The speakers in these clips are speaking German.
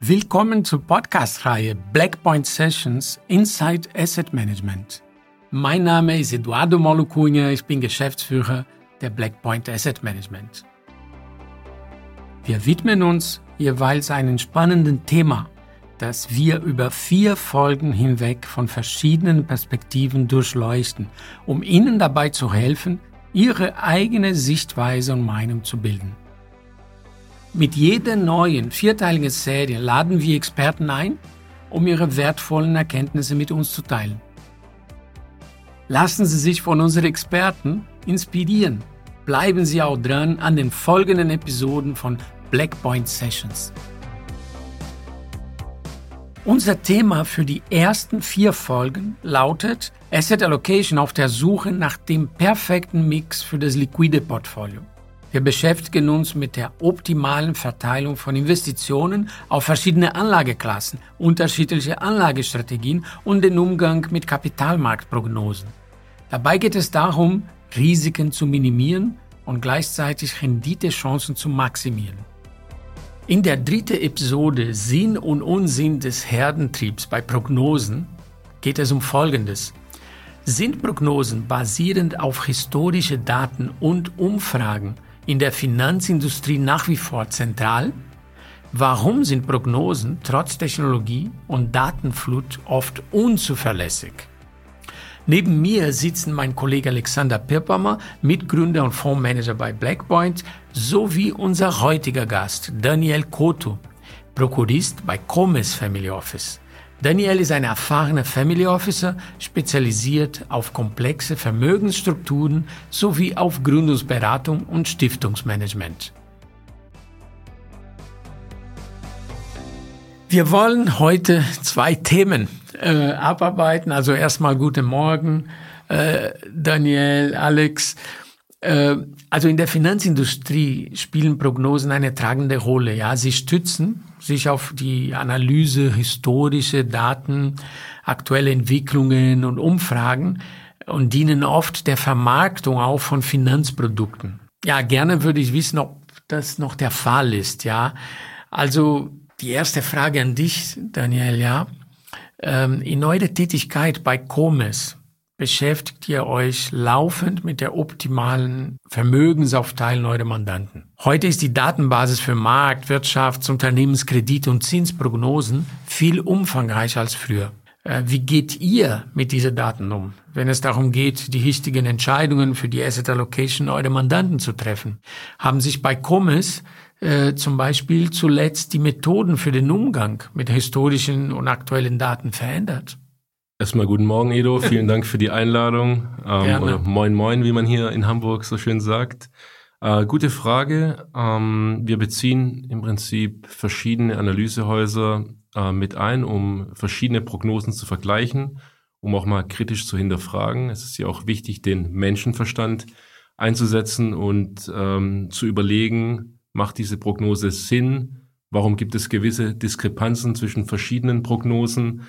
Willkommen zur Podcast-Reihe Blackpoint Sessions Inside Asset Management. Mein Name ist Eduardo Molucunha, ich bin Geschäftsführer der Blackpoint Asset Management. Wir widmen uns jeweils einem spannenden Thema, das wir über vier Folgen hinweg von verschiedenen Perspektiven durchleuchten, um Ihnen dabei zu helfen, Ihre eigene Sichtweise und Meinung zu bilden. Mit jeder neuen vierteiligen Serie laden wir Experten ein, um ihre wertvollen Erkenntnisse mit uns zu teilen. Lassen Sie sich von unseren Experten inspirieren. Bleiben Sie auch dran an den folgenden Episoden von Blackpoint Sessions. Unser Thema für die ersten vier Folgen lautet Asset Allocation auf der Suche nach dem perfekten Mix für das liquide Portfolio. Wir beschäftigen uns mit der optimalen Verteilung von Investitionen auf verschiedene Anlageklassen, unterschiedliche Anlagestrategien und den Umgang mit Kapitalmarktprognosen. Dabei geht es darum, Risiken zu minimieren und gleichzeitig Renditechancen zu maximieren. In der dritten Episode Sinn und Unsinn des Herdentriebs bei Prognosen geht es um Folgendes. Sind Prognosen basierend auf historische Daten und Umfragen in der Finanzindustrie nach wie vor zentral? Warum sind Prognosen trotz Technologie und Datenflut oft unzuverlässig? Neben mir sitzen mein Kollege Alexander Pirpammer, Mitgründer und Fondsmanager bei Blackpoint, sowie unser heutiger Gast Daniel Koto, Prokurist bei Comes Family Office. Daniel ist ein erfahrener Family Officer, spezialisiert auf komplexe Vermögensstrukturen sowie auf Gründungsberatung und Stiftungsmanagement. Wir wollen heute zwei Themen äh, abarbeiten. Also erstmal guten Morgen, äh, Daniel, Alex. Äh, also in der Finanzindustrie spielen Prognosen eine tragende Rolle. Ja, sie stützen sich auf die Analyse historische Daten, aktuelle Entwicklungen und Umfragen und dienen oft der Vermarktung auch von Finanzprodukten. Ja, gerne würde ich wissen, ob das noch der Fall ist. Ja, also die erste Frage an dich, Daniel. Ja, ähm, in eurer Tätigkeit bei Comes beschäftigt ihr euch laufend mit der optimalen Vermögensaufteilung eurer Mandanten. Heute ist die Datenbasis für Markt, Wirtschafts-, Unternehmenskredit und Zinsprognosen viel umfangreicher als früher. Äh, wie geht ihr mit diesen Daten um, wenn es darum geht, die richtigen Entscheidungen für die Asset Allocation eurer Mandanten zu treffen? Haben sich bei Comes äh, zum Beispiel zuletzt die Methoden für den Umgang mit historischen und aktuellen Daten verändert? Erstmal guten Morgen, Edo. Vielen Dank für die Einladung. Ähm, oder moin moin, wie man hier in Hamburg so schön sagt. Äh, gute Frage. Ähm, wir beziehen im Prinzip verschiedene Analysehäuser äh, mit ein, um verschiedene Prognosen zu vergleichen, um auch mal kritisch zu hinterfragen. Es ist ja auch wichtig, den Menschenverstand einzusetzen und ähm, zu überlegen, macht diese Prognose Sinn? Warum gibt es gewisse Diskrepanzen zwischen verschiedenen Prognosen?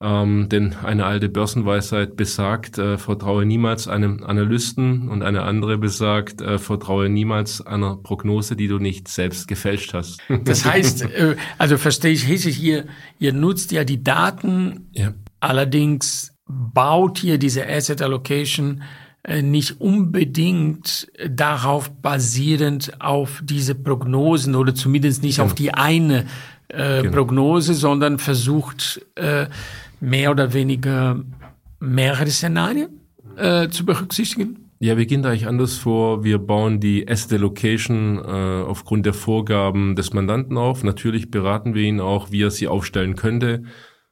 Ähm, denn eine alte Börsenweisheit besagt, äh, vertraue niemals einem Analysten und eine andere besagt, äh, vertraue niemals einer Prognose, die du nicht selbst gefälscht hast. Das heißt, äh, also verstehe ich richtig, ihr, ihr nutzt ja die Daten, ja. allerdings baut ihr diese Asset Allocation äh, nicht unbedingt darauf basierend auf diese Prognosen oder zumindest nicht ja. auf die eine äh, genau. Prognose, sondern versucht äh, mehr oder weniger mehrere Szenarien äh, zu berücksichtigen? Ja, wir gehen da eigentlich anders vor. Wir bauen die Asset Location äh, aufgrund der Vorgaben des Mandanten auf. Natürlich beraten wir ihn auch, wie er sie aufstellen könnte.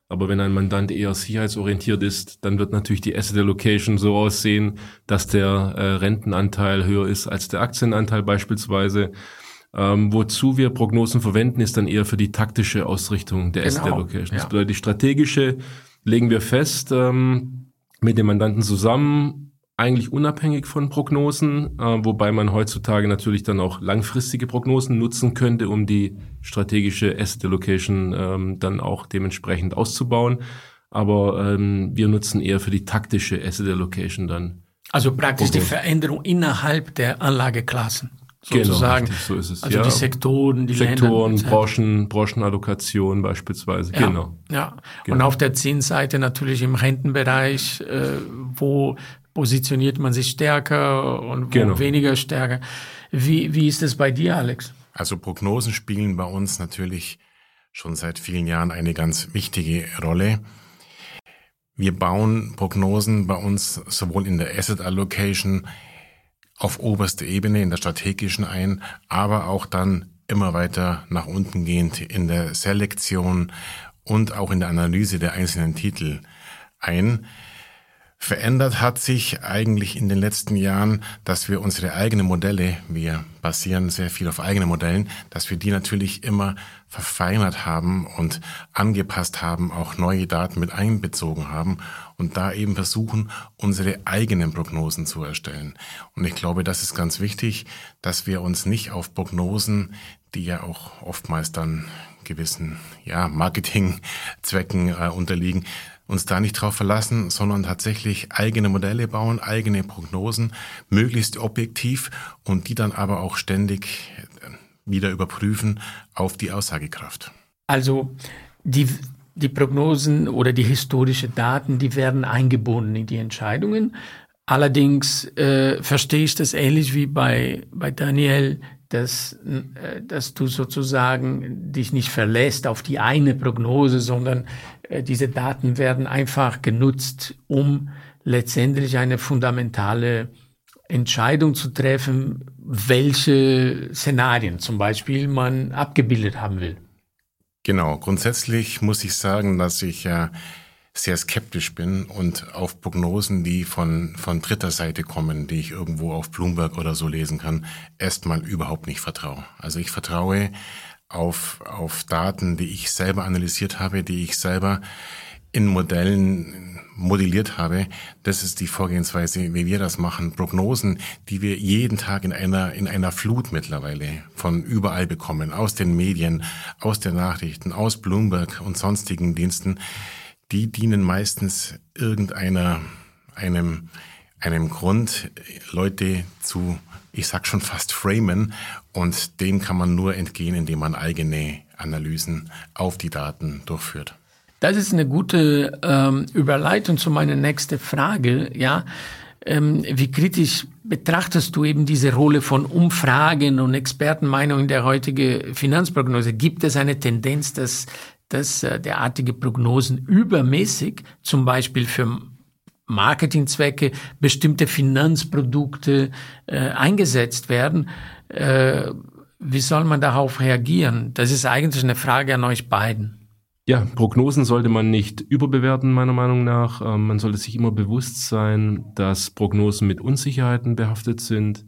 Aber wenn ein Mandant eher sicherheitsorientiert ist, dann wird natürlich die Asset Allocation so aussehen, dass der äh, Rentenanteil höher ist als der Aktienanteil beispielsweise. Ähm, wozu wir Prognosen verwenden, ist dann eher für die taktische Ausrichtung der genau. Asset Allocation. Ja. Das bedeutet, die strategische legen wir fest ähm, mit dem Mandanten zusammen, eigentlich unabhängig von Prognosen, äh, wobei man heutzutage natürlich dann auch langfristige Prognosen nutzen könnte, um die strategische Asset Allocation ähm, dann auch dementsprechend auszubauen. Aber ähm, wir nutzen eher für die taktische Asset Allocation dann. Also praktisch Prognosen. die Veränderung innerhalb der Anlageklassen sozusagen. Genau, richtig, so ist es. Also ja. die Sektoren, die Sektoren, Länder, Branchen, Branchenallokation beispielsweise. Ja, Genau. Ja. Genau. Und auf der Zinsseite natürlich im Rentenbereich, äh, wo positioniert man sich stärker und wo Genau. weniger stärker. Wie, wie ist es bei dir, Alex? Also Prognosen spielen bei uns natürlich schon seit vielen Jahren eine ganz wichtige Rolle. Wir bauen Prognosen bei uns sowohl in der Asset Allocation auf oberster Ebene, in der strategischen ein, aber auch dann immer weiter nach unten gehend in der Selektion und auch in der Analyse der einzelnen Titel ein. Verändert hat sich eigentlich in den letzten Jahren, dass wir unsere eigenen Modelle, wir basieren sehr viel auf eigenen Modellen, dass wir die natürlich immer verfeinert haben und angepasst haben, auch neue Daten mit einbezogen haben und da eben versuchen, unsere eigenen Prognosen zu erstellen. Und ich glaube, das ist ganz wichtig, dass wir uns nicht auf Prognosen, die ja auch oftmals dann gewissen ja, Marketingzwecken äh, unterliegen, uns da nicht drauf verlassen, sondern tatsächlich eigene Modelle bauen, eigene Prognosen, möglichst objektiv und die dann aber auch ständig äh, wieder überprüfen auf die Aussagekraft. Also die, die Prognosen oder die historischen Daten, die werden eingebunden in die Entscheidungen. Allerdings äh, verstehe ich das ähnlich wie bei, bei Daniel, dass, äh, dass du sozusagen dich nicht verlässt auf die eine Prognose, sondern äh, diese Daten werden einfach genutzt, um letztendlich eine fundamentale Entscheidung zu treffen, welche Szenarien zum Beispiel man abgebildet haben will. Genau, grundsätzlich muss ich sagen, dass ich ja sehr skeptisch bin und auf Prognosen, die von, von dritter Seite kommen, die ich irgendwo auf Bloomberg oder so lesen kann, erstmal überhaupt nicht vertraue. Also ich vertraue auf, auf Daten, die ich selber analysiert habe, die ich selber in Modellen modelliert habe. Das ist die Vorgehensweise, wie wir das machen. Prognosen, die wir jeden Tag in einer, in einer Flut mittlerweile von überall bekommen, aus den Medien, aus den Nachrichten, aus Bloomberg und sonstigen Diensten, die dienen meistens irgendeiner, einem, einem Grund, Leute zu, ich sag schon fast framen und dem kann man nur entgehen, indem man eigene Analysen auf die Daten durchführt. Das ist eine gute ähm, Überleitung zu meiner nächsten Frage. Ja, ähm, wie kritisch betrachtest du eben diese Rolle von Umfragen und Expertenmeinungen in der heutigen Finanzprognose? Gibt es eine Tendenz, dass, dass äh, derartige Prognosen übermäßig, zum Beispiel für Marketingzwecke, bestimmte Finanzprodukte äh, eingesetzt werden? Äh, wie soll man darauf reagieren? Das ist eigentlich eine Frage an euch beiden. Ja, Prognosen sollte man nicht überbewerten, meiner Meinung nach. Ähm, man sollte sich immer bewusst sein, dass Prognosen mit Unsicherheiten behaftet sind.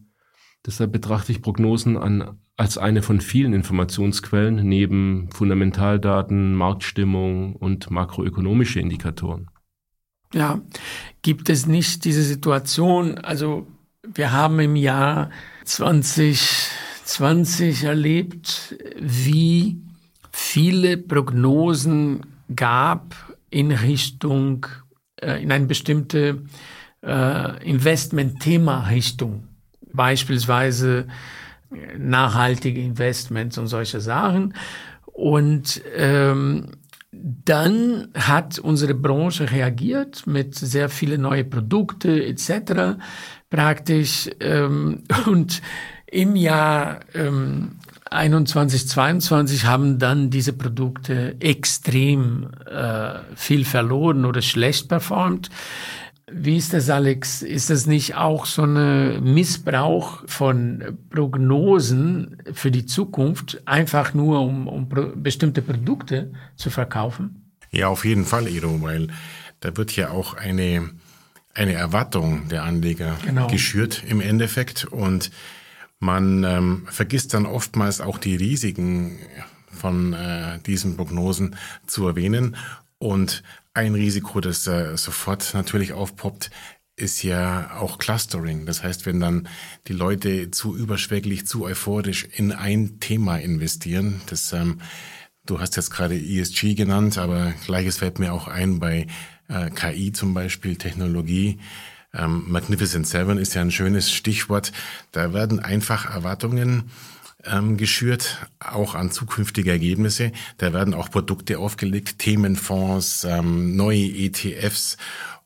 Deshalb betrachte ich Prognosen an, als eine von vielen Informationsquellen neben Fundamentaldaten, Marktstimmung und makroökonomische Indikatoren. Ja, gibt es nicht diese Situation, also wir haben im Jahr 2020 erlebt, wie viele Prognosen gab in Richtung, äh, in eine bestimmte äh, Investment-Thema-Richtung. Beispielsweise nachhaltige Investments und solche Sachen. Und ähm, dann hat unsere Branche reagiert mit sehr vielen neue Produkte etc. praktisch. Ähm, und im Jahr ähm, 21, 22 haben dann diese Produkte extrem äh, viel verloren oder schlecht performt. Wie ist das, Alex? Ist das nicht auch so ein Missbrauch von Prognosen für die Zukunft, einfach nur um, um pro bestimmte Produkte zu verkaufen? Ja, auf jeden Fall, Edo, weil da wird ja auch eine, eine Erwartung der Anleger Genau. geschürt im Endeffekt und man ähm, vergisst dann oftmals auch die Risiken von äh, diesen Prognosen zu erwähnen. Und ein Risiko, das äh, sofort natürlich aufpoppt, ist ja auch Clustering. Das heißt, wenn dann die Leute zu überschwänglich, zu euphorisch in ein Thema investieren, das ähm, du hast jetzt gerade ESG genannt, aber gleiches fällt mir auch ein bei äh, KI zum Beispiel, Technologie. Ähm, Magnificent Seven ist ja ein schönes Stichwort. Da werden einfach Erwartungen ähm, geschürt, auch an zukünftige Ergebnisse. Da werden auch Produkte aufgelegt, Themenfonds, ähm, neue ETFs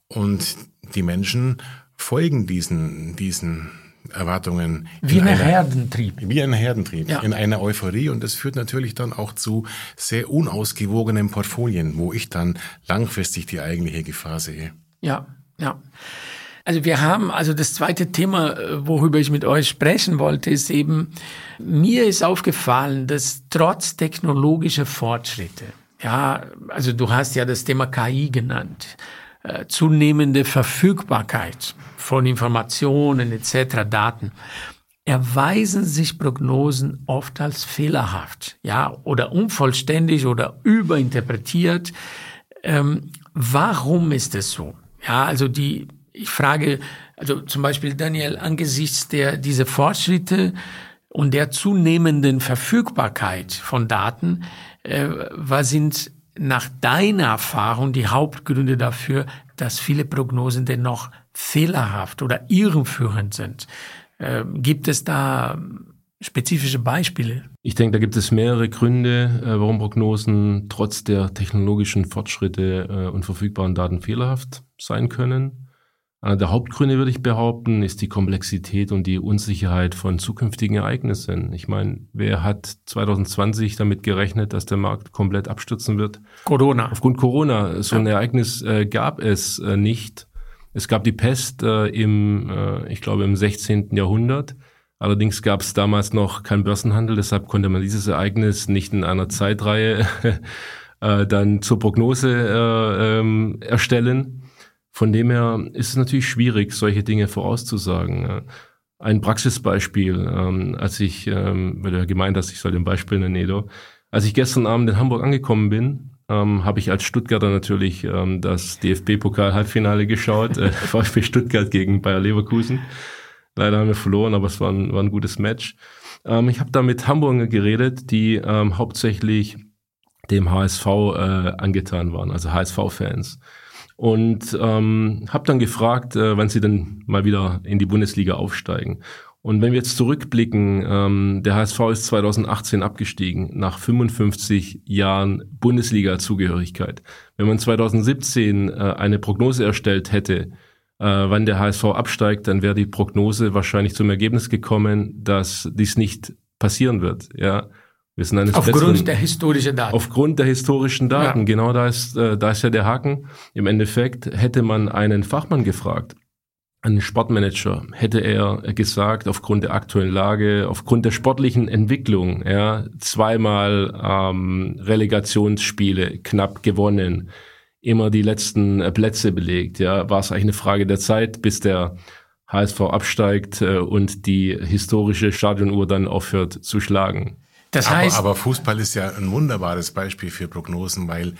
und die Menschen folgen diesen, diesen Erwartungen. Wie ein Herdentrieb. Wie ein Herdentrieb. Ja. In einer Euphorie. Und das führt natürlich dann auch zu sehr unausgewogenen Portfolien, wo ich dann langfristig die eigentliche Gefahr sehe. Ja, ja. Also wir haben, also das zweite Thema, äh, worüber ich mit euch sprechen wollte, ist eben, mir ist aufgefallen, dass trotz technologischer Fortschritte, ja, also du hast ja das Thema KI genannt, äh, zunehmende Verfügbarkeit von Informationen etc., Daten, erweisen sich Prognosen oft als fehlerhaft, ja, oder unvollständig oder überinterpretiert. Ähm, warum ist es so? Ja, also die, ich frage, also zum Beispiel Daniel, angesichts der, diese Fortschritte und der zunehmenden Verfügbarkeit von Daten, äh, was sind nach deiner Erfahrung die Hauptgründe dafür, dass viele Prognosen dennoch fehlerhaft oder irreführend sind? Äh, gibt es da spezifische Beispiele? Ich denke, da gibt es mehrere Gründe, äh, warum Prognosen trotz der technologischen Fortschritte äh, und verfügbaren Daten fehlerhaft sein können. Einer der Hauptgründe, würde ich behaupten, ist die Komplexität und die Unsicherheit von zukünftigen Ereignissen. Ich meine, wer hat 2020 damit gerechnet, dass der Markt komplett abstürzen wird? Corona. Aufgrund Corona. So ein Ereignis äh, gab es äh, nicht. Es gab die Pest äh, im, äh, ich glaube, im 16. Jahrhundert. Allerdings gab es damals noch keinen Börsenhandel, deshalb konnte man dieses Ereignis nicht in einer Zeitreihe äh, dann zur Prognose äh, ähm, erstellen. Von dem her ist es natürlich schwierig, solche Dinge vorauszusagen. Ein Praxisbeispiel, ähm, als ich, ähm, weil du ja gemeint hast, ich soll den Beispiel nennen, Edo. Als ich gestern Abend in Hamburg angekommen bin, ähm, habe ich als Stuttgarter natürlich ähm, das DFB-Pokal-Halbfinale geschaut, äh, VfB Stuttgart gegen Bayer Leverkusen. Leider haben wir verloren, aber es war ein, war ein gutes Match. Ähm, ich habe da mit Hamburger geredet, die ähm, hauptsächlich dem HSV äh, angetan waren, also HSV-Fans und ähm, habe dann gefragt, äh, wann sie denn mal wieder in die Bundesliga aufsteigen. Und wenn wir jetzt zurückblicken, ähm, der HSV ist 2018 abgestiegen nach 55 Jahren Bundesliga-Zugehörigkeit. Wenn man 2017 äh, eine Prognose erstellt hätte, äh, wann der HSV absteigt, dann wäre die Prognose wahrscheinlich zum Ergebnis gekommen, dass dies nicht passieren wird. Ja, wir sind eines Aufgrund Besseren, der historischen Daten. Aufgrund der historischen Daten, ja. genau da ist, äh, da ist ja der Haken. Im Endeffekt hätte man einen Fachmann gefragt, einen Sportmanager, hätte er gesagt, aufgrund der aktuellen Lage, aufgrund der sportlichen Entwicklung, ja, zweimal ähm, Relegationsspiele knapp gewonnen, immer die letzten äh, Plätze belegt, ja, war es eigentlich eine Frage der Zeit, bis der HSV absteigt äh, und die historische Stadionuhr dann aufhört zu schlagen. Das heißt, aber, aber Fußball ist ja ein wunderbares Beispiel für Prognosen, weil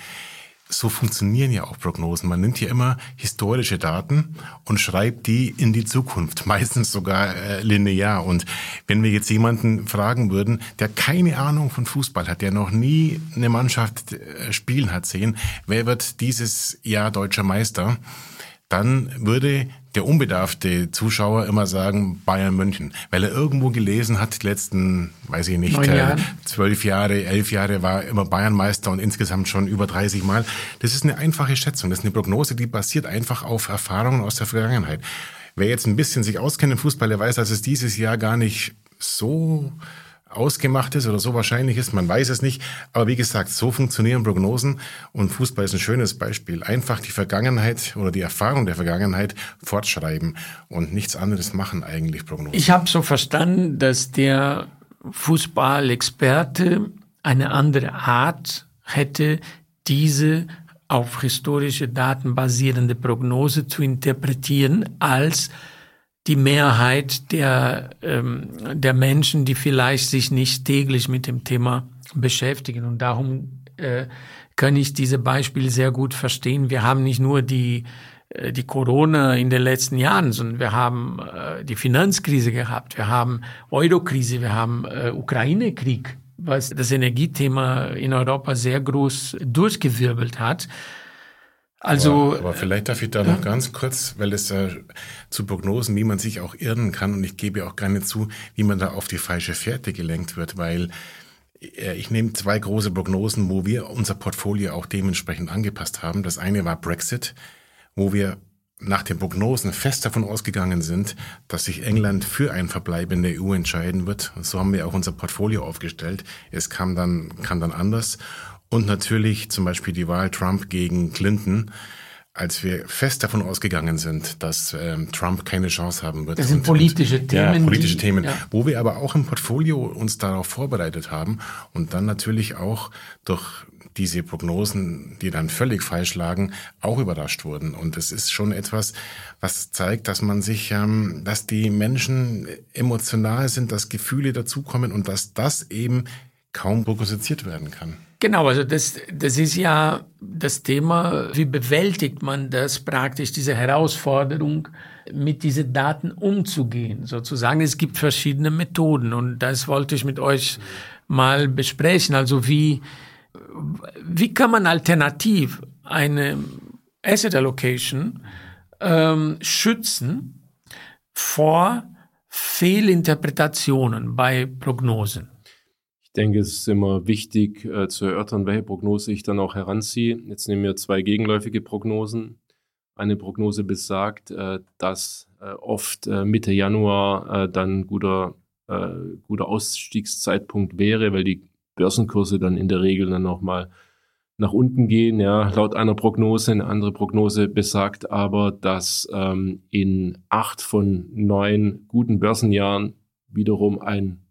so funktionieren ja auch Prognosen. Man nimmt ja immer historische Daten und schreibt die in die Zukunft, meistens sogar äh, linear. Und wenn wir jetzt jemanden fragen würden, der keine Ahnung von Fußball hat, der noch nie eine Mannschaft äh, spielen hat sehen, wer wird dieses Jahr deutscher Meister? Dann würde der unbedarfte Zuschauer immer sagen Bayern München, weil er irgendwo gelesen hat, die letzten, weiß ich nicht, äh, zwölf Jahre, elf Jahre war immer Bayern Meister und insgesamt schon über 30 Mal. Das ist eine einfache Schätzung, das ist eine Prognose, die basiert einfach auf Erfahrungen aus der Vergangenheit. Wer jetzt ein bisschen sich auskennt im Fußball, der weiß, dass es dieses Jahr gar nicht so ausgemacht ist oder so wahrscheinlich ist, man weiß es nicht. Aber wie gesagt, so funktionieren Prognosen und Fußball ist ein schönes Beispiel. Einfach die Vergangenheit oder die Erfahrung der Vergangenheit fortschreiben und nichts anderes machen eigentlich Prognosen. Ich habe so verstanden, dass der Fußballexperte eine andere Art hätte, diese auf historische Daten basierende Prognose zu interpretieren, als die Mehrheit der, ähm, der Menschen, die vielleicht sich nicht täglich mit dem Thema beschäftigen. Und darum äh, kann ich diese Beispiele sehr gut verstehen. Wir haben nicht nur die, äh, die Corona in den letzten Jahren, sondern wir haben äh, die Finanzkrise gehabt, wir haben Eurokrise, wir haben äh, Ukraine-Krieg, was das Energiethema in Europa sehr groß durchgewirbelt hat. Also, aber, aber vielleicht darf ich da noch ganz kurz, weil es äh, zu Prognosen, wie man sich auch irren kann, und ich gebe auch gerne zu, wie man da auf die falsche Fährte gelenkt wird, weil äh, ich nehme zwei große Prognosen, wo wir unser Portfolio auch dementsprechend angepasst haben. Das eine war Brexit, wo wir nach den Prognosen fest davon ausgegangen sind, dass sich England für ein Verbleib in der EU entscheiden wird. So haben wir auch unser Portfolio aufgestellt. Es kam dann, kam dann anders. Und natürlich zum Beispiel die Wahl Trump gegen Clinton, als wir fest davon ausgegangen sind, dass ähm, Trump keine Chance haben wird. Das sind und, politische und, Themen. Ja, politische die, Themen, ja. wo wir aber auch im Portfolio uns darauf vorbereitet haben und dann natürlich auch durch diese Prognosen, die dann völlig falsch lagen, auch überrascht wurden. Und es ist schon etwas, was zeigt, dass man sich, ähm, dass die Menschen emotional sind, dass Gefühle dazukommen und dass das eben kaum prognostiziert werden kann. Genau, also das, das ist ja das Thema, wie bewältigt man das praktisch, diese Herausforderung, mit diesen Daten umzugehen, sozusagen. Es gibt verschiedene Methoden und das wollte ich mit euch mal besprechen. Also wie, wie kann man alternativ eine Asset Allocation ähm, schützen vor Fehlinterpretationen bei Prognosen? Ich denke, es ist immer wichtig äh, zu erörtern, welche Prognose ich dann auch heranziehe. Jetzt nehmen wir zwei gegenläufige Prognosen. Eine Prognose besagt, äh, dass äh, oft äh, Mitte Januar äh, dann guter, äh, guter Ausstiegszeitpunkt wäre, weil die Börsenkurse dann in der Regel dann nochmal nach unten gehen, ja, laut einer Prognose. Eine andere Prognose besagt aber, dass ähm, in acht von neun guten Börsenjahren wiederum ein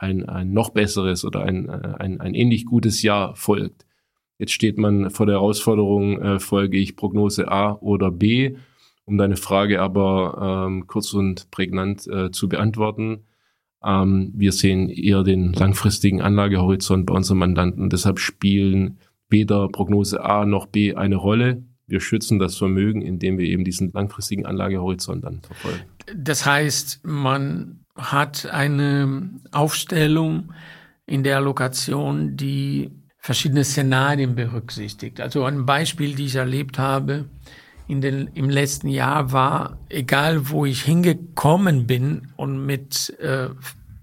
ein, ein noch besseres oder ein, äh, ein, ein ähnlich gutes Jahr folgt. Jetzt steht man vor der Herausforderung, äh, folge ich Prognose A oder B, um deine Frage aber ähm, kurz und prägnant äh, zu beantworten. Ähm, wir sehen eher den langfristigen Anlagehorizont bei unseren Mandanten. Deshalb spielen weder Prognose A noch B eine Rolle. Wir schützen das Vermögen, indem wir eben diesen langfristigen Anlagehorizont dann verfolgen. Das heißt, man hat eine Aufstellung in der Allokation, die verschiedene Szenarien berücksichtigt. Also ein Beispiel, die ich erlebt habe in den, im letzten Jahr war, egal wo ich hingekommen bin und mit äh,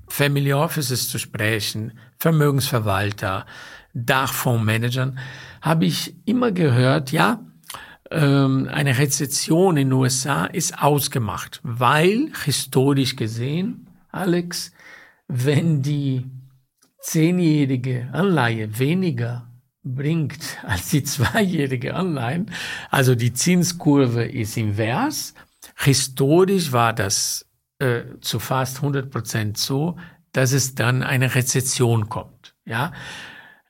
Family Offices zu sprechen, Vermögensverwalter, Dachfondsmanagern, habe ich immer gehört, ja, ähm, eine Rezession in den USA ist ausgemacht, weil historisch gesehen Alex, wenn die zehnjährige Anleihe weniger bringt als die zweijährige Anleihe, also die Zinskurve ist invers. Historisch war das äh, zu fast 100 Prozent so, dass es dann eine Rezession kommt. Ja,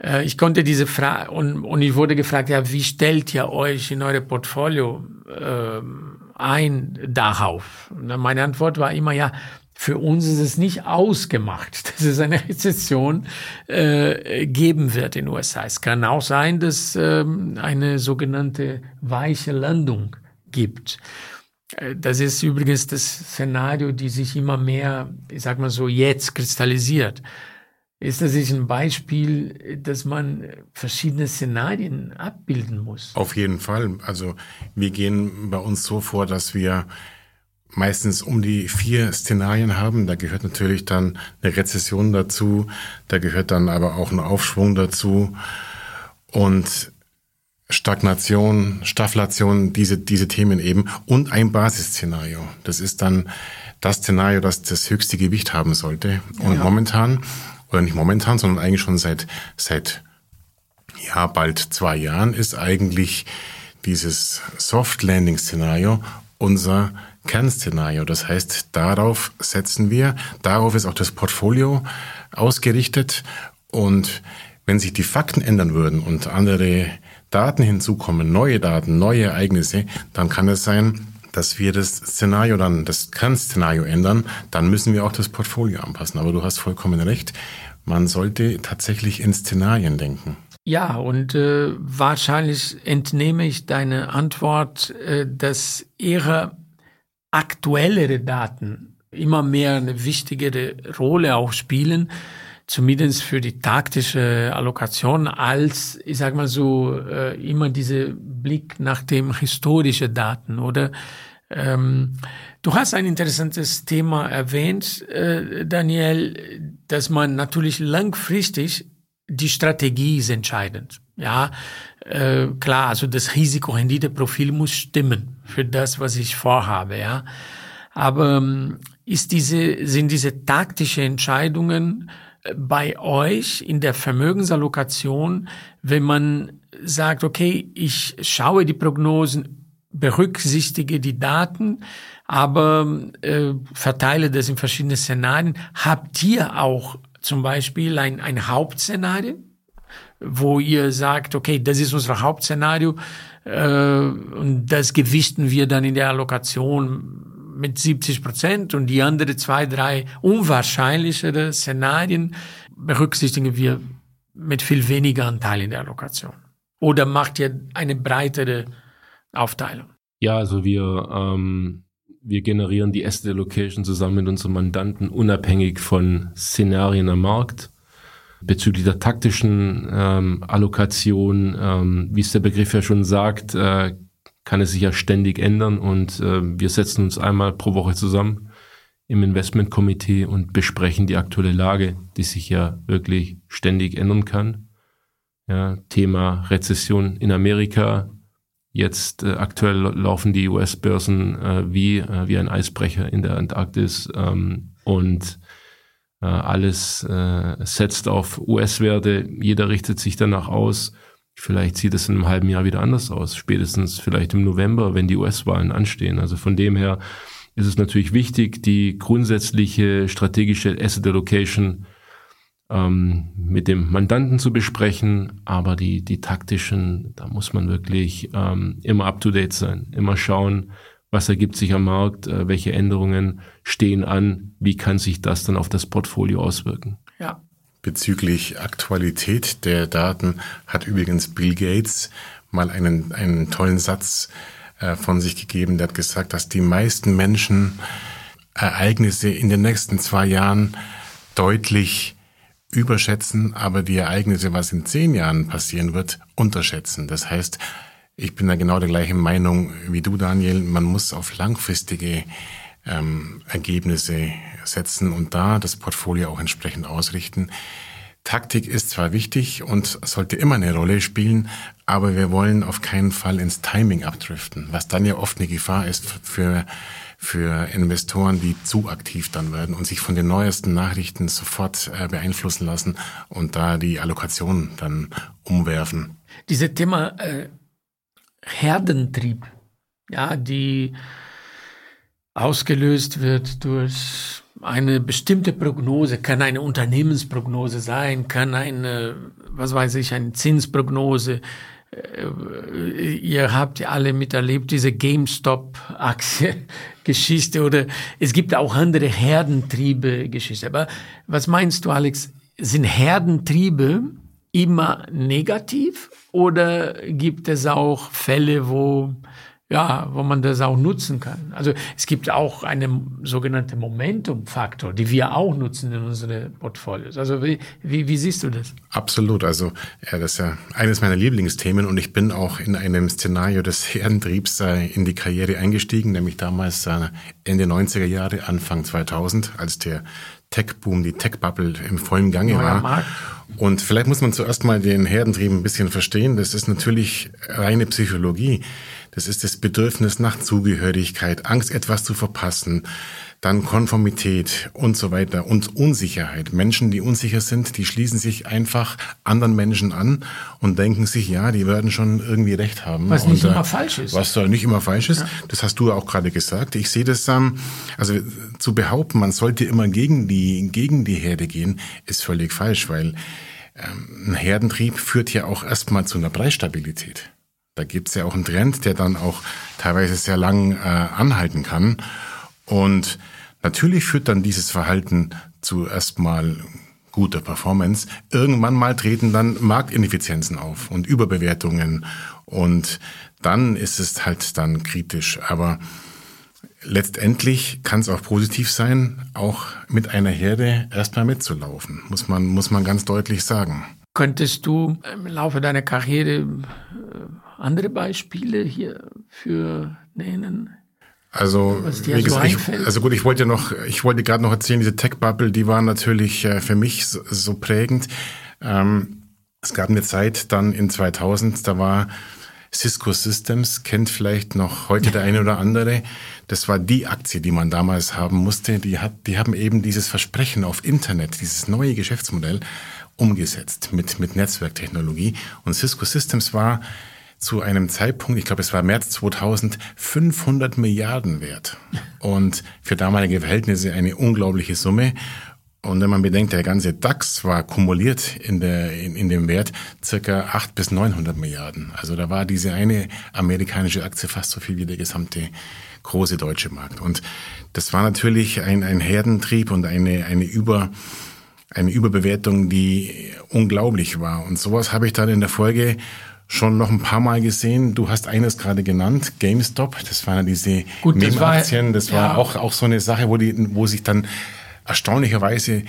äh, ich konnte diese Frage und, und ich wurde gefragt, ja, wie stellt ihr euch in eure Portfolio äh, ein darauf? Und meine Antwort war immer, ja, für uns ist es nicht ausgemacht, dass es eine Rezession äh, geben wird in den USA. Es kann auch sein, dass ähm, eine sogenannte weiche Landung gibt. Äh, das ist übrigens das Szenario, die sich immer mehr, ich sag mal so, jetzt kristallisiert. Ist das nicht ein Beispiel, dass man verschiedene Szenarien abbilden muss? Auf jeden Fall. Also wir gehen bei uns so vor, dass wir meistens um die vier Szenarien haben. Da gehört natürlich dann eine Rezession dazu, da gehört dann aber auch ein Aufschwung dazu und Stagnation, Stafflation, diese, diese Themen eben und ein Basisszenario. Das ist dann das Szenario, das das höchste Gewicht haben sollte. Und ja. momentan, oder nicht momentan, sondern eigentlich schon seit, seit, ja, bald zwei Jahren ist eigentlich dieses Soft Landing Szenario unser Kernszenario. Das heißt, darauf setzen wir, darauf ist auch das Portfolio ausgerichtet. Und wenn sich die Fakten ändern würden und andere Daten hinzukommen, neue Daten, neue Ereignisse, dann kann es sein, dass wir das Szenario dann, das Kernszenario ändern, dann müssen wir auch das Portfolio anpassen. Aber du hast vollkommen recht. Man sollte tatsächlich in Szenarien denken. Ja, und äh, wahrscheinlich entnehme ich deine Antwort, äh, dass Ihre aktuellere Daten immer mehr eine wichtigere Rolle auch spielen, zumindest für die taktische Allokation, als, ich sag mal so, äh, immer diese Blick nach dem historischen Daten oder ähm, du hast ein interessantes Thema erwähnt, äh, Daniel, dass man natürlich langfristig die Strategie ist entscheidend. Ja, äh, klar, also das Risiko-Rendite-Profil muss stimmen für das, was ich vorhabe. Ja, aber ähm, ist diese, sind diese taktische Entscheidungen äh, bei euch in der Vermögensallokation, wenn man sagt, okay, ich schaue die Prognosen, berücksichtige die Daten, aber äh, verteile das in verschiedene Szenarien. Habt ihr auch zum Beispiel ein, ein Hauptszenario, wo ihr sagt, okay, das ist unser Hauptszenario äh, und das gewichten wir dann in der Allokation mit 70 Prozent und die andere zwei, drei unwahrscheinlichere Szenarien berücksichtigen wir mit viel weniger Anteil in der Allokation. Oder macht ihr eine breitere Aufteilung? Ja, also wir, ähm, wir generieren die Asset Allocation zusammen mit unseren Mandanten unabhängig von Szenarien am Markt. Bezüglich der taktischen ähm, Allokation, ähm, wie es der Begriff ja schon sagt, äh, kann es sich ja ständig ändern und äh, wir setzen uns einmal pro Woche zusammen im Investmentkomitee und besprechen die aktuelle Lage, die sich ja wirklich ständig ändern kann. Ja, Thema Rezession in Amerika, Jetzt äh, aktuell laufen die US-Börsen äh, wie, äh, wie ein Eisbrecher in der Antarktis ähm, und äh, alles äh, setzt auf US-Werte. Jeder richtet sich danach aus. Vielleicht sieht es in einem halben Jahr wieder anders aus. Spätestens vielleicht im November, wenn die US-Wahlen anstehen. Also von dem her ist es natürlich wichtig, die grundsätzliche strategische Asset Allocation ähm, mit dem Mandanten zu besprechen, aber die, die taktischen, da muss man wirklich ähm, immer up-to-date sein, immer schauen, was ergibt sich am Markt, äh, welche Änderungen stehen an, wie kann sich das dann auf das Portfolio auswirken. Ja. Bezüglich Aktualität der Daten hat übrigens Bill Gates mal einen, einen tollen Satz äh, von sich gegeben, der hat gesagt, dass die meisten Menschen Ereignisse in den nächsten zwei Jahren deutlich überschätzen, aber die Ereignisse, was in zehn Jahren passieren wird, unterschätzen. Das heißt, ich bin da genau der gleichen Meinung wie du, Daniel. Man muss auf langfristige ähm, Ergebnisse setzen und da das Portfolio auch entsprechend ausrichten. Taktik ist zwar wichtig und sollte immer eine Rolle spielen, aber wir wollen auf keinen Fall ins Timing abdriften, was dann ja oft eine Gefahr ist für für Investoren, die zu aktiv dann werden und sich von den neuesten Nachrichten sofort äh, beeinflussen lassen und da die Allokation dann umwerfen. Dieses Thema äh, Herdentrieb, ja, die ausgelöst wird durch eine bestimmte Prognose, kann eine Unternehmensprognose sein, kann eine, was weiß ich, eine Zinsprognose, ihr habt ja alle miterlebt, diese GameStop-Aktie-Geschichte oder es gibt auch andere Herdentriebe-Geschichte. Aber was meinst du, Alex? Sind Herdentriebe immer negativ oder gibt es auch Fälle, wo ja, wo man das auch nutzen kann. Also es gibt auch einen sogenannten Momentum-Faktor, die wir auch nutzen in unsere Portfolios. Also wie, wie, wie siehst du das? Absolut. Also ja, das ist ja eines meiner Lieblingsthemen und ich bin auch in einem Szenario des Herdentriebs äh, in die Karriere eingestiegen, nämlich damals äh, Ende 90er Jahre, Anfang 2000, als der Tech-Boom, die Tech-Bubble im vollen Gange Neuer war. Markt. Und vielleicht muss man zuerst mal den Herdentrieb ein bisschen verstehen. Das ist natürlich reine Psychologie. Das ist das Bedürfnis nach Zugehörigkeit, Angst, etwas zu verpassen, dann Konformität und so weiter und Unsicherheit. Menschen, die unsicher sind, die schließen sich einfach anderen Menschen an und denken sich, ja, die werden schon irgendwie recht haben. Was nicht und, immer falsch ist. Was nicht immer falsch ist. Ja. Das hast du auch gerade gesagt. Ich sehe das, ähm, also zu behaupten, man sollte immer gegen die, gegen die Herde gehen, ist völlig falsch, weil ähm, ein Herdentrieb führt ja auch erstmal zu einer Preisstabilität. Da gibt es ja auch einen Trend, der dann auch teilweise sehr lang äh, anhalten kann. Und natürlich führt dann dieses Verhalten zu erstmal guter Performance. Irgendwann mal treten dann Marktineffizienzen auf und Überbewertungen und dann ist es halt dann kritisch. Aber letztendlich kann es auch positiv sein, auch mit einer Herde erstmal mitzulaufen, muss man, muss man ganz deutlich sagen. Könntest du im Laufe deiner Karriere andere Beispiele hier für nennen? Also, wie gesagt, ich, also gut, ich wollte noch, ich wollte gerade noch erzählen, diese Tech-Bubble, die war natürlich äh, für mich so, so prägend. Ähm, es gab eine Zeit dann in 2000, da war Cisco Systems, kennt vielleicht noch heute der eine oder andere. Das war die Aktie, die man damals haben musste. Die, hat, die haben eben dieses Versprechen auf Internet, dieses neue Geschäftsmodell umgesetzt mit, mit Netzwerktechnologie. Und Cisco Systems war zu einem Zeitpunkt, ich glaube es war März 2000, 500 Milliarden wert. Und für damalige Verhältnisse eine unglaubliche Summe. Und wenn man bedenkt, der ganze DAX war kumuliert in, der, in, in dem Wert circa 8 bis 900 Milliarden. Also da war diese eine amerikanische Aktie fast so viel wie der gesamte große deutsche Markt. Und das war natürlich ein, ein Herdentrieb und eine, eine Über, eine Überbewertung, die unglaublich war. Und sowas habe ich dann in der Folge schon noch ein paar Mal gesehen. Du hast eines gerade genannt, GameStop. Das waren ja diese Meme-Aktien. Das war, ja. auch, auch so eine Sache, wo, die, wo sich dann erstaunlicherweise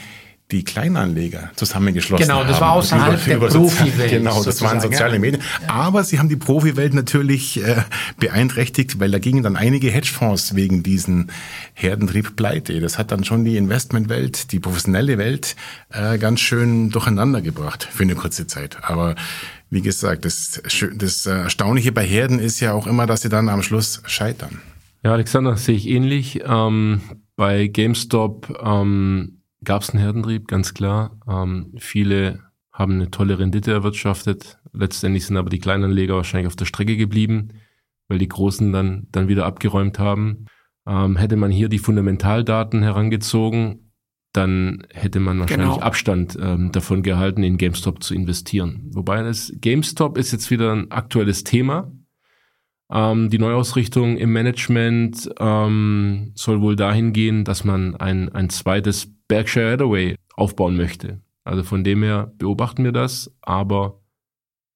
die Kleinanleger zusammengeschlossen genau, das haben. war außerhalb über, der Profi-Welt. Genau, das waren soziale ja. Medien. Aber sie haben die Profi-Welt natürlich äh, beeinträchtigt, weil da gingen dann einige Hedgefonds wegen diesen Herdentrieb pleite. Das hat dann schon die Investmentwelt, die professionelle Welt äh, ganz schön durcheinander gebracht für eine kurze Zeit. Aber wie gesagt, das, das Erstaunliche bei Herden ist ja auch immer, dass sie dann am Schluss scheitern. Ja, Alexander, sehe ich ähnlich. Ähm, bei GameStop ähm, gab es einen Herdentrieb, ganz klar. Ähm, viele haben eine tolle Rendite erwirtschaftet. Letztendlich sind aber die Kleinanleger wahrscheinlich auf der Strecke geblieben, weil die Großen dann, dann wieder abgeräumt haben. Ähm, hätte man hier die Fundamentaldaten herangezogen, dann hätte man wahrscheinlich genau. Abstand ähm, davon gehalten, in GameStop zu investieren. Wobei das GameStop ist jetzt wieder ein aktuelles Thema. Ähm, die Neuausrichtung im Management ähm, soll wohl dahin gehen, dass man ein, ein zweites Berkshire Hathaway aufbauen möchte. Also von dem her beobachten wir das, aber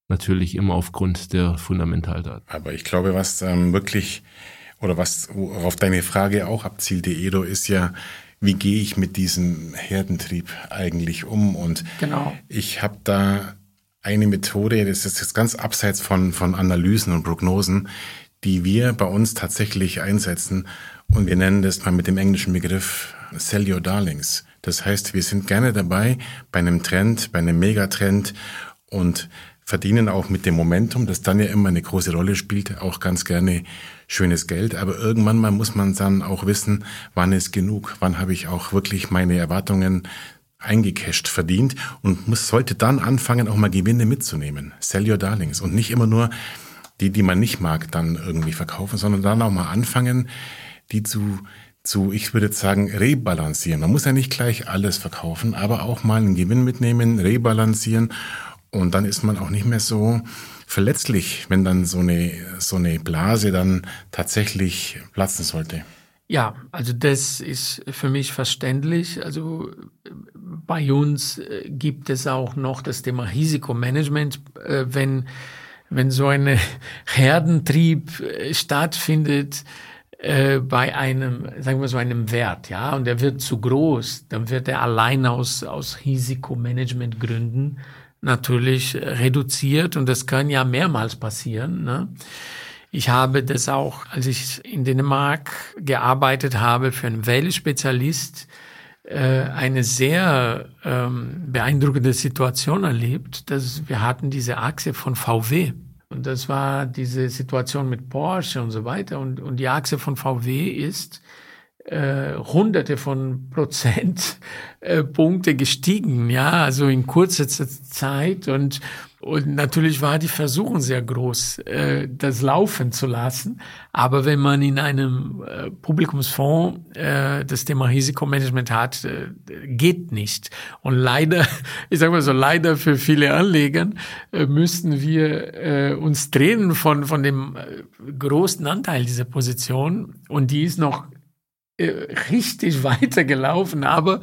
natürlich immer aufgrund der Fundamentaldaten. Aber ich glaube, was ähm, wirklich oder was worauf deine Frage auch abzielt, Edo, ist ja, wie gehe ich mit diesem Herdentrieb eigentlich um? Und genau. ich habe da eine Methode, das ist jetzt ganz abseits von, von Analysen und Prognosen, die wir bei uns tatsächlich einsetzen. Und wir nennen das mal mit dem englischen Begriff Sell Your Darlings. Das heißt, wir sind gerne dabei bei einem Trend, bei einem Megatrend und verdienen auch mit dem Momentum, das dann ja immer eine große Rolle spielt, auch ganz gerne schönes Geld. Aber irgendwann mal muss man dann auch wissen, wann ist genug, wann habe ich auch wirklich meine Erwartungen eingecashed verdient und muss, sollte dann anfangen, auch mal Gewinne mitzunehmen. Sell your darlings und nicht immer nur die, die man nicht mag, dann irgendwie verkaufen, sondern dann auch mal anfangen, die zu zu, ich würde sagen, rebalancieren. Man muss ja nicht gleich alles verkaufen, aber auch mal einen Gewinn mitnehmen, rebalancieren und dann ist man auch nicht mehr so verletzlich, wenn dann so eine, so eine Blase dann tatsächlich platzen sollte. Ja, also das ist für mich verständlich. Also bei uns äh, gibt es auch noch das Thema Risikomanagement, äh, wenn wenn so ein Herdentrieb äh, stattfindet, äh, bei einem, sagen wir so einem Wert, ja, und der wird zu groß, dann wird er allein aus, aus Risikomanagementgründen natürlich reduziert und das kann ja mehrmals passieren. Ne? Ich habe das auch, als ich in Dänemark gearbeitet habe für einen Wellspezialist, äh, eine sehr ähm, beeindruckende Situation erlebt, dass wir hatten diese Achse von VW und das war diese Situation mit Porsche und so weiter. Und, und die Achse von VW ist äh, hunderte von Prozentpunkte äh, gestiegen, ja, also in kurzer Zeit. Und und natürlich war die Versuchung sehr groß, äh, das laufen zu lassen. Aber wenn man in einem äh, Publikumsfonds äh, das Thema Risikomanagement hat, äh, geht nicht. Und leider, ich sage mal so, leider für viele Anleger äh, müssten wir äh, uns trennen von, von dem äh, großen Anteil dieser Position. Und die ist noch richtig weitergelaufen, aber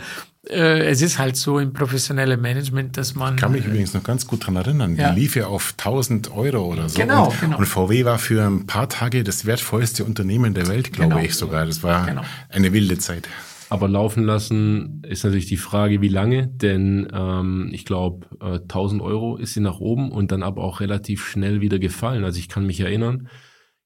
äh, es ist halt so im professionellen Management, dass man. Ich kann mich übrigens noch ganz gut dran erinnern. Ja. Die lief ja auf 1000 Euro oder so. Genau, und, genau. und VW war für ein paar Tage das wertvollste Unternehmen der Welt, glaube genau. ich sogar. Das war genau. eine wilde Zeit. Aber laufen lassen ist natürlich die Frage, wie lange, denn ähm, ich glaube, äh, 1000 Euro ist sie nach oben und dann aber auch relativ schnell wieder gefallen. Also ich kann mich erinnern,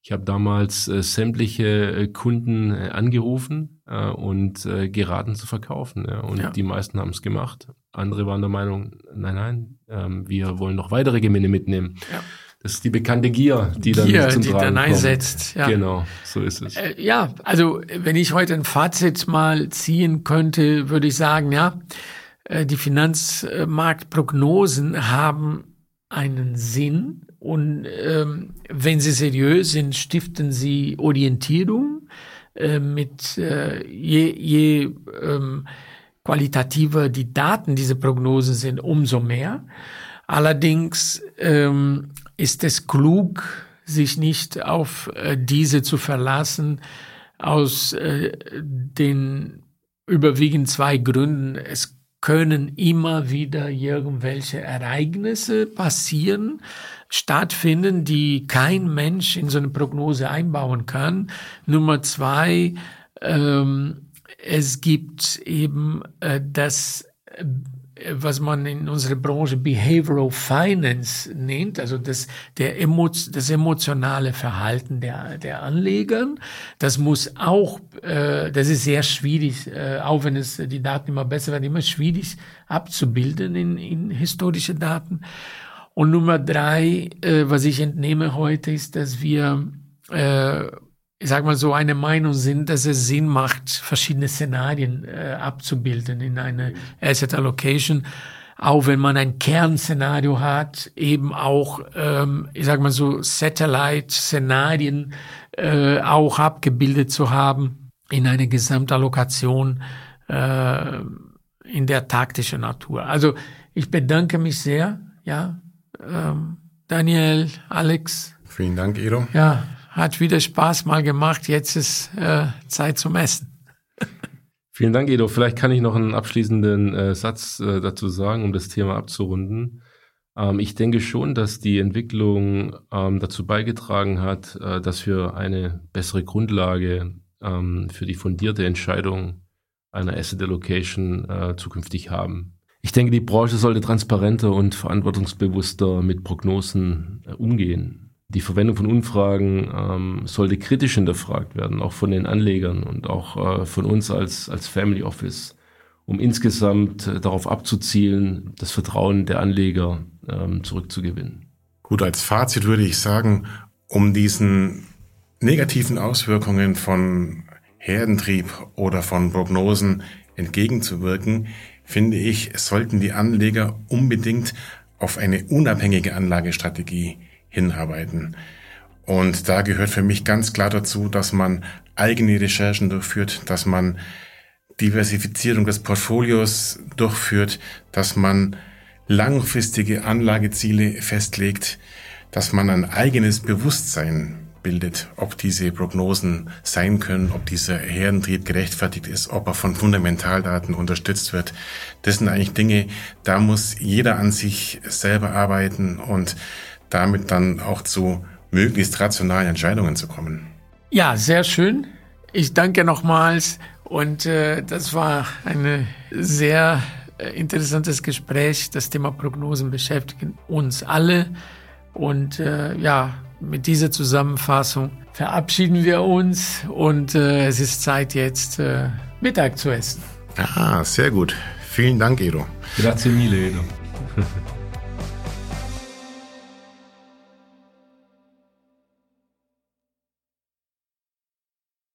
ich habe damals äh, sämtliche äh, Kunden äh, angerufen äh, und äh, geraten zu verkaufen. Ja. Und ja. die meisten haben es gemacht. Andere waren der Meinung, nein, nein, ähm, wir wollen noch weitere Gewinne mitnehmen. Ja. Das ist die bekannte Gier, die dann Gier, zum die Tragen dann einsetzt. Ja. Genau, so ist es. Äh, ja, also wenn ich heute ein Fazit mal ziehen könnte, würde ich sagen, ja, äh, die Finanzmarktprognosen haben einen Sinn und ähm, wenn sie seriös sind, stiften sie Orientierung äh, mit äh, je, je ähm, qualitativer die Daten diese Prognosen sind, umso mehr. Allerdings ähm, ist es klug, sich nicht auf äh, diese zu verlassen, aus äh, den überwiegend zwei Gründen. Es können immer wieder irgendwelche Ereignisse passieren, stattfinden, die kein Mensch in so eine Prognose einbauen kann. Nummer zwei, ähm, es gibt eben äh, das was man in unserer Branche Behavioral Finance nennt, also das, der Emo, das emotionale Verhalten der, der Anleger. Das muss auch, äh, das ist sehr schwierig, äh, auch wenn es die Daten immer besser werden, immer schwierig abzubilden in, in historische Daten. Und Nummer drei, äh, was ich entnehme heute, ist, dass wir äh, ich sag mal so, eine Meinung sind, dass es Sinn macht, verschiedene Szenarien äh, abzubilden in eine Asset Allocation. Auch wenn man ein Kernszenario hat, eben auch, ähm, ich sag mal so, Satellite-Szenarien äh, auch abgebildet zu haben in eine Gesamtallokation äh, in der taktischen Natur. Also ich bedanke mich sehr, ja, ähm, Daniel, Alex. Vielen Dank, Edo. Ja, hat wieder Spaß mal gemacht. Jetzt ist äh, Zeit zum Essen. Vielen Dank, Edo. Vielleicht kann ich noch einen abschließenden äh, Satz äh, dazu sagen, um das Thema abzurunden. Ähm, ich denke schon, dass die Entwicklung ähm, dazu beigetragen hat, äh, dass wir eine bessere Grundlage ähm, für die fundierte Entscheidung einer Asset Allocation äh, zukünftig haben. Ich denke, die Branche sollte transparenter und verantwortungsbewusster mit Prognosen äh, umgehen die Verwendung von Umfragen ähm, sollte kritisch hinterfragt werden, auch von den Anlegern und auch äh, von uns als, als Family Office, um insgesamt äh, darauf abzuzielen, das Vertrauen der Anleger ähm, zurückzugewinnen. Gut, als Fazit würde ich sagen, um diesen negativen Auswirkungen von Herdentrieb oder von Prognosen entgegenzuwirken, finde ich, sollten die Anleger unbedingt auf eine unabhängige Anlagestrategie hinarbeiten. Und da gehört für mich ganz klar dazu, dass man eigene Recherchen durchführt, dass man Diversifizierung des Portfolios durchführt, dass man langfristige Anlageziele festlegt, dass man ein eigenes Bewusstsein bildet, ob diese Prognosen sein können, ob dieser Herdentrieb gerechtfertigt ist, ob er von Fundamentaldaten unterstützt wird. Das sind eigentlich Dinge, da muss jeder an sich selber arbeiten und damit dann auch zu möglichst rationalen Entscheidungen zu kommen. Ja, sehr schön. Ich danke nochmals und äh, das war ein sehr äh, interessantes Gespräch. Das Thema Prognosen beschäftigt uns alle und äh, ja, mit dieser Zusammenfassung verabschieden wir uns und äh, es ist Zeit jetzt äh, Mittag zu essen. Ah, sehr gut. Vielen Dank, Edo. Grazie mille, Edo.